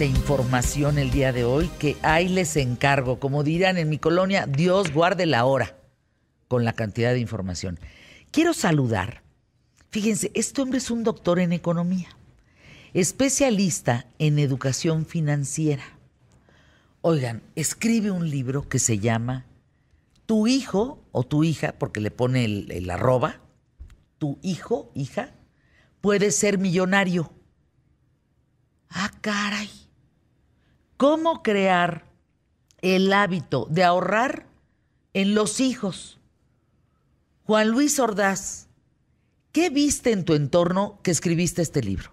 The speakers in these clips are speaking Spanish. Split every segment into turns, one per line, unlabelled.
de información el día de hoy que ahí les encargo. Como dirán en mi colonia, Dios guarde la hora con la cantidad de información. Quiero saludar. Fíjense, este hombre es un doctor en economía, especialista en educación financiera. Oigan, escribe un libro que se llama Tu hijo o tu hija, porque le pone el, el arroba, tu hijo, hija, puede ser millonario. Ah, caray. ¿Cómo crear el hábito de ahorrar en los hijos? Juan Luis Ordaz, ¿qué viste en tu entorno que escribiste este libro?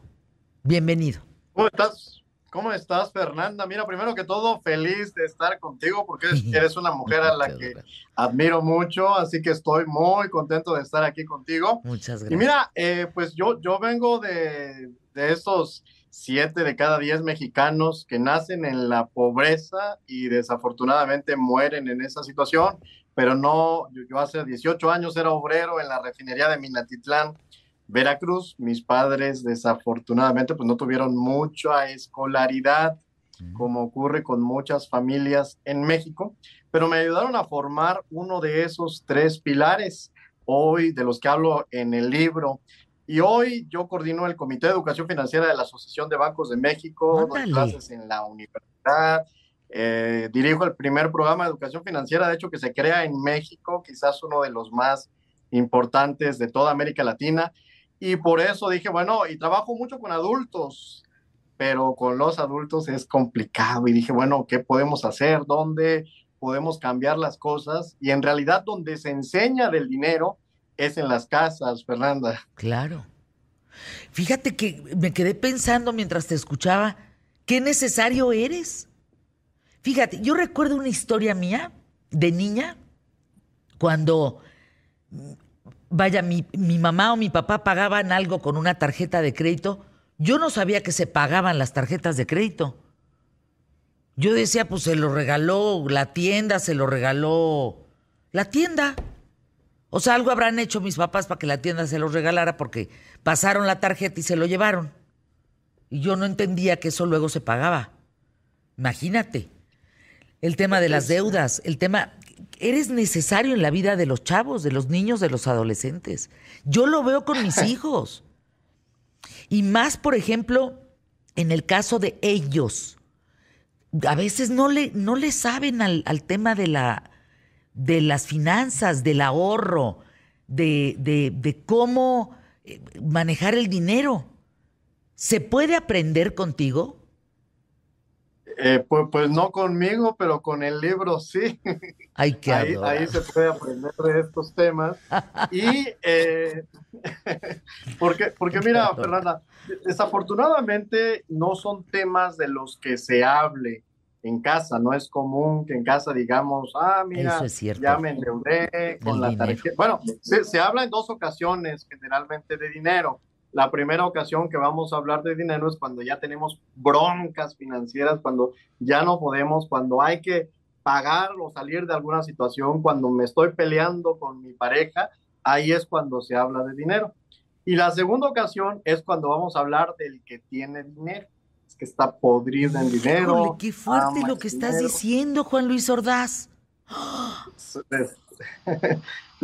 Bienvenido.
¿Cómo estás? ¿Cómo estás, Fernanda? Mira, primero que todo, feliz de estar contigo porque eres una mujer a la que admiro mucho, así que estoy muy contento de estar aquí contigo.
Muchas gracias.
Y mira, eh, pues yo, yo vengo de, de estos siete de cada diez mexicanos que nacen en la pobreza y desafortunadamente mueren en esa situación, pero no, yo, hace 18 años era obrero en la refinería de Minatitlán, Veracruz. Mis padres desafortunadamente pues no tuvieron mucha escolaridad, como ocurre con muchas familias en México, pero me ayudaron a formar uno de esos tres pilares hoy de los que hablo en el libro y hoy yo coordino el Comité de Educación Financiera de la Asociación de Bancos de México, doy clases en la universidad, eh, dirijo el primer programa de educación financiera, de hecho, que se crea en México, quizás uno de los más importantes de toda América Latina. Y por eso dije, bueno, y trabajo mucho con adultos, pero con los adultos es complicado. Y dije, bueno, ¿qué podemos hacer? ¿Dónde podemos cambiar las cosas? Y en realidad, donde se enseña del dinero, es en las casas, Fernanda.
Claro. Fíjate que me quedé pensando mientras te escuchaba, qué necesario eres. Fíjate, yo recuerdo una historia mía de niña, cuando, vaya, mi, mi, mamá o mi papá pagaban algo con una tarjeta de crédito, yo no sabía que se pagaban las tarjetas de crédito. Yo decía, pues se lo regaló la tienda, se lo regaló la tienda. O sea, algo habrán hecho mis papás para que la tienda se los regalara porque pasaron la tarjeta y se lo llevaron. Y yo no entendía que eso luego se pagaba. Imagínate. El tema de las deudas, el tema... Eres necesario en la vida de los chavos, de los niños, de los adolescentes. Yo lo veo con mis hijos. Y más, por ejemplo, en el caso de ellos. A veces no le, no le saben al, al tema de la, de las finanzas, del ahorro, de, de, cómo eh, manejar el dinero. ¿Se puede aprender contigo?
Eh, pues, pues, no conmigo, pero con el libro sí.
Hay que
ahí, ahí, se puede aprender de estos temas. Y eh, porque, porque mira, Fernanda, desafortunadamente no son temas de los que se hable en casa. No es común que en casa digamos, ah, mira, ya me endeudé con la tarjeta. Bueno, se, habla en dos ocasiones generalmente de dinero. La primera ocasión que vamos a hablar de dinero es cuando ya tenemos broncas financieras, cuando ya no podemos, cuando hay que pagar o salir de alguna situación, cuando me estoy peleando con mi pareja, ahí es cuando se habla de dinero. Y la segunda ocasión es cuando vamos a hablar del que tiene dinero que está podrido en dinero.
qué fuerte lo que estás diciendo, Juan Luis Ordaz.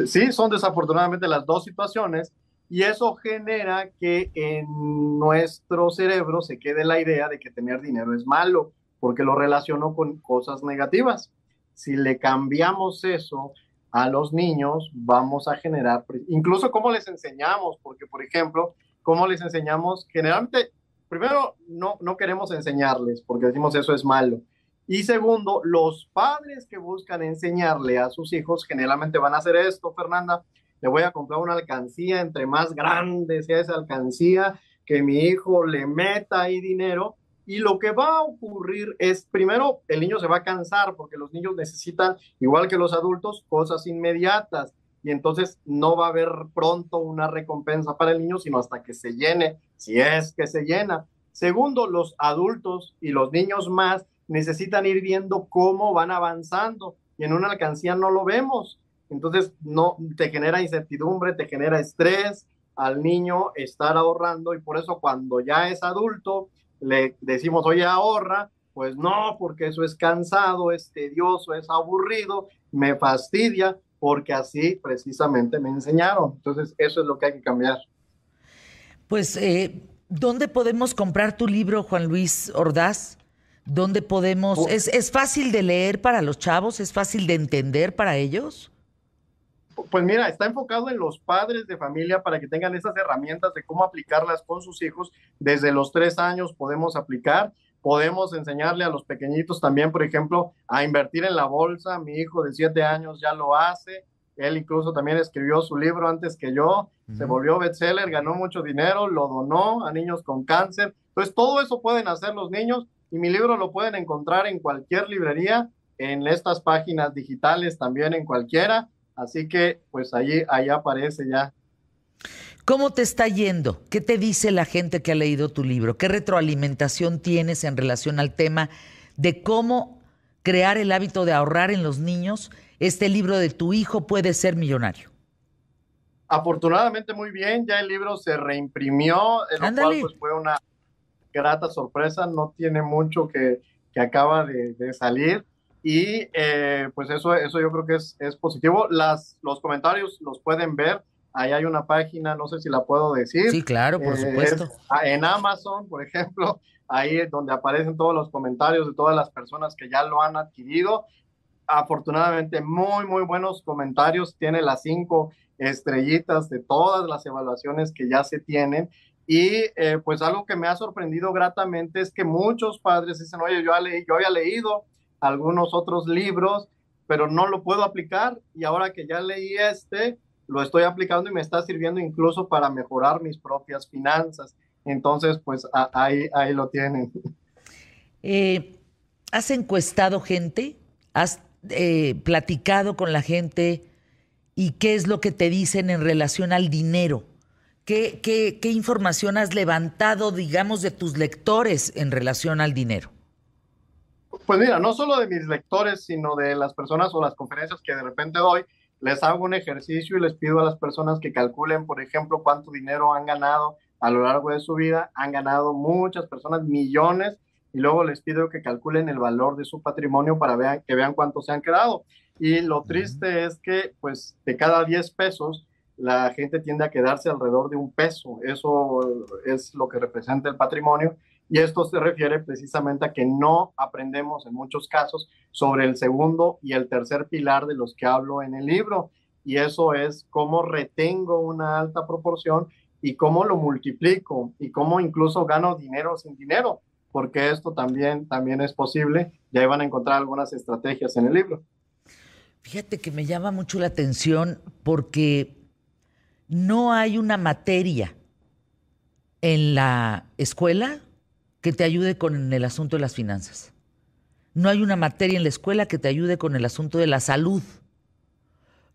Sí, son desafortunadamente las dos situaciones y eso genera que en nuestro cerebro se quede la idea de que tener dinero es malo, porque lo relaciono con cosas negativas. Si le cambiamos eso a los niños, vamos a generar, incluso cómo les enseñamos, porque por ejemplo, cómo les enseñamos, generalmente primero, no, no queremos enseñarles porque decimos eso es malo. Y segundo, los padres que buscan enseñarle a sus hijos generalmente van a hacer esto, Fernanda. Le voy a comprar una alcancía, entre más grande sea esa alcancía, que mi hijo le meta ahí dinero. Y lo que va a ocurrir es, primero, el niño se va a cansar porque los niños necesitan, igual que los adultos, cosas inmediatas. Y entonces no va a haber pronto una recompensa para el niño, sino hasta que se llene si es que se llena. Segundo, los adultos y los niños más necesitan ir viendo cómo van avanzando y en una alcancía no lo vemos. Entonces, no te genera incertidumbre, te genera estrés al niño estar ahorrando y por eso cuando ya es adulto le decimos, oye, ahorra, pues no, porque eso es cansado, es tedioso, es aburrido, me fastidia, porque así precisamente me enseñaron. Entonces, eso es lo que hay que cambiar.
Pues, eh, ¿dónde podemos comprar tu libro, Juan Luis Ordaz? ¿Dónde podemos...? ¿Es, ¿Es fácil de leer para los chavos? ¿Es fácil de entender para ellos?
Pues mira, está enfocado en los padres de familia para que tengan esas herramientas de cómo aplicarlas con sus hijos. Desde los tres años podemos aplicar, podemos enseñarle a los pequeñitos también, por ejemplo, a invertir en la bolsa. Mi hijo de siete años ya lo hace. Él incluso también escribió su libro antes que yo, se volvió bestseller, ganó mucho dinero, lo donó a niños con cáncer. Entonces, todo eso pueden hacer los niños y mi libro lo pueden encontrar en cualquier librería, en estas páginas digitales también en cualquiera. Así que, pues allí, ahí aparece ya.
¿Cómo te está yendo? ¿Qué te dice la gente que ha leído tu libro? ¿Qué retroalimentación tienes en relación al tema de cómo crear el hábito de ahorrar en los niños? Este libro de tu hijo puede ser millonario.
Afortunadamente muy bien, ya el libro se reimprimió, lo cual pues, fue una grata sorpresa, no tiene mucho que, acaba de, de salir y eh, pues eso, eso yo creo que es, es positivo. Las, los comentarios los pueden ver. Ahí hay una página, no sé si la puedo decir.
Sí, claro, por eh, supuesto.
en Amazon, por ejemplo, ahí es donde aparecen todos los comentarios de todas las personas que ya lo han adquirido. Afortunadamente, muy, muy buenos comentarios. Tiene las cinco estrellitas de todas las evaluaciones que ya se tienen. Y eh, pues algo que me ha sorprendido gratamente es que muchos padres dicen, oye, yo, yo había leído algunos otros libros, pero no lo puedo aplicar y ahora que ya leí este, lo estoy aplicando y me está sirviendo incluso para mejorar mis propias finanzas. Entonces, pues ahí, ahí lo tienen.
Eh, ¿Has encuestado gente? ¿Has eh, platicado con la gente? ¿Y qué es lo que te dicen en relación al dinero? ¿Qué, qué, qué información has levantado, digamos, de tus lectores en relación al dinero?
Pues mira, no solo de mis lectores, sino de las personas o las conferencias que de repente doy, les hago un ejercicio y les pido a las personas que calculen, por ejemplo, cuánto dinero han ganado a lo largo de su vida. Han ganado muchas personas, millones, y luego les pido que calculen el valor de su patrimonio para vean, que vean cuánto se han quedado. Y lo triste es que, pues, de cada 10 pesos, la gente tiende a quedarse alrededor de un peso. Eso es lo que representa el patrimonio. Y esto se refiere precisamente a que no aprendemos en muchos casos sobre el segundo y el tercer pilar de los que hablo en el libro. Y eso es cómo retengo una alta proporción y cómo lo multiplico y cómo incluso gano dinero sin dinero, porque esto también, también es posible. Ya van a encontrar algunas estrategias en el libro.
Fíjate que me llama mucho la atención porque no hay una materia en la escuela que te ayude con el asunto de las finanzas. No hay una materia en la escuela que te ayude con el asunto de la salud.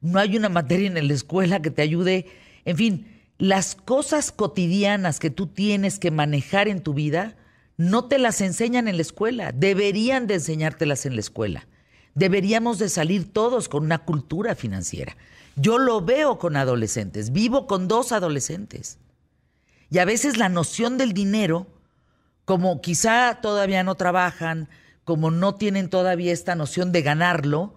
No hay una materia en la escuela que te ayude, en fin, las cosas cotidianas que tú tienes que manejar en tu vida, no te las enseñan en la escuela, deberían de enseñártelas en la escuela. Deberíamos de salir todos con una cultura financiera. Yo lo veo con adolescentes, vivo con dos adolescentes. Y a veces la noción del dinero como quizá todavía no trabajan, como no tienen todavía esta noción de ganarlo,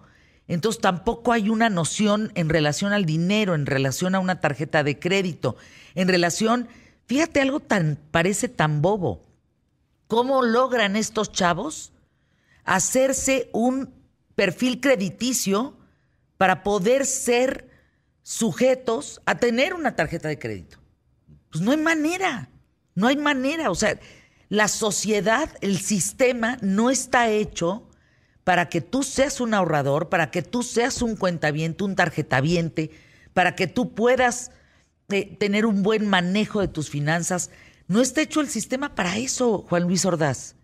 entonces tampoco hay una noción en relación al dinero, en relación a una tarjeta de crédito, en relación, fíjate algo tan parece tan bobo. ¿Cómo logran estos chavos hacerse un perfil crediticio para poder ser sujetos a tener una tarjeta de crédito? Pues no hay manera, no hay manera, o sea, la sociedad, el sistema no está hecho para que tú seas un ahorrador, para que tú seas un cuentaviente, un tarjetaviente, para que tú puedas eh, tener un buen manejo de tus finanzas. No está hecho el sistema para eso, Juan Luis Ordaz.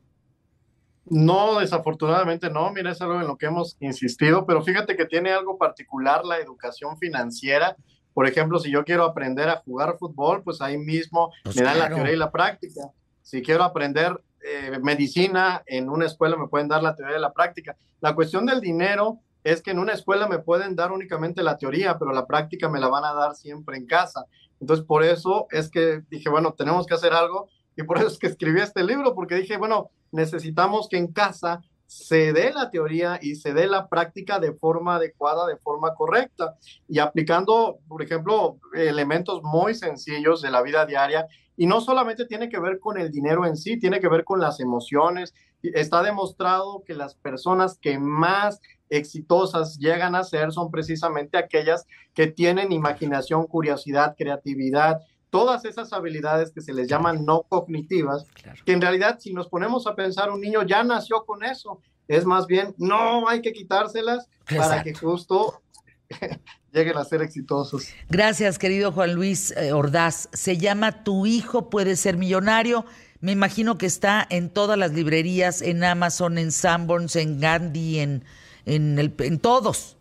No, desafortunadamente no. Mira, es algo en lo que hemos insistido, pero fíjate que tiene algo particular la educación financiera. Por ejemplo, si yo quiero aprender a jugar fútbol, pues ahí mismo pues me dan la teoría y la práctica si quiero aprender eh, medicina en una escuela, me pueden dar la teoría y la práctica. La cuestión del dinero es que en una escuela me pueden dar únicamente la teoría, pero la práctica me la van a dar siempre en casa. Entonces, por eso es que dije, bueno, tenemos que hacer algo y por eso es que escribí este libro, porque dije, bueno, necesitamos que en casa se dé la teoría y se dé la práctica de forma adecuada, de forma correcta, y aplicando, por ejemplo, elementos muy sencillos de la vida diaria. Y no solamente tiene que ver con el dinero en sí, tiene que ver con las emociones. Está demostrado que las personas que más exitosas llegan a ser son precisamente aquellas que tienen imaginación, curiosidad, creatividad, todas esas habilidades que se les llaman no cognitivas, que en realidad si nos ponemos a pensar, un niño ya nació con eso, es más bien, no hay que quitárselas para que justo lleguen a ser exitosos.
Gracias, querido Juan Luis eh, Ordaz. Se llama Tu hijo puede ser millonario. Me imagino que está en todas las librerías, en Amazon, en Sanborns, en Gandhi, en, en, el, en todos.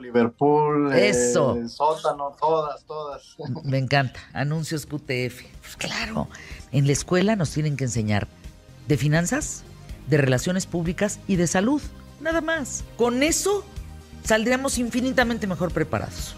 Liverpool, Eso. Eh, sótano, todas, todas.
Me encanta. Anuncios QTF. Pues claro, en la escuela nos tienen que enseñar de finanzas, de relaciones públicas y de salud. Nada más. Con eso saldríamos infinitamente mejor preparados.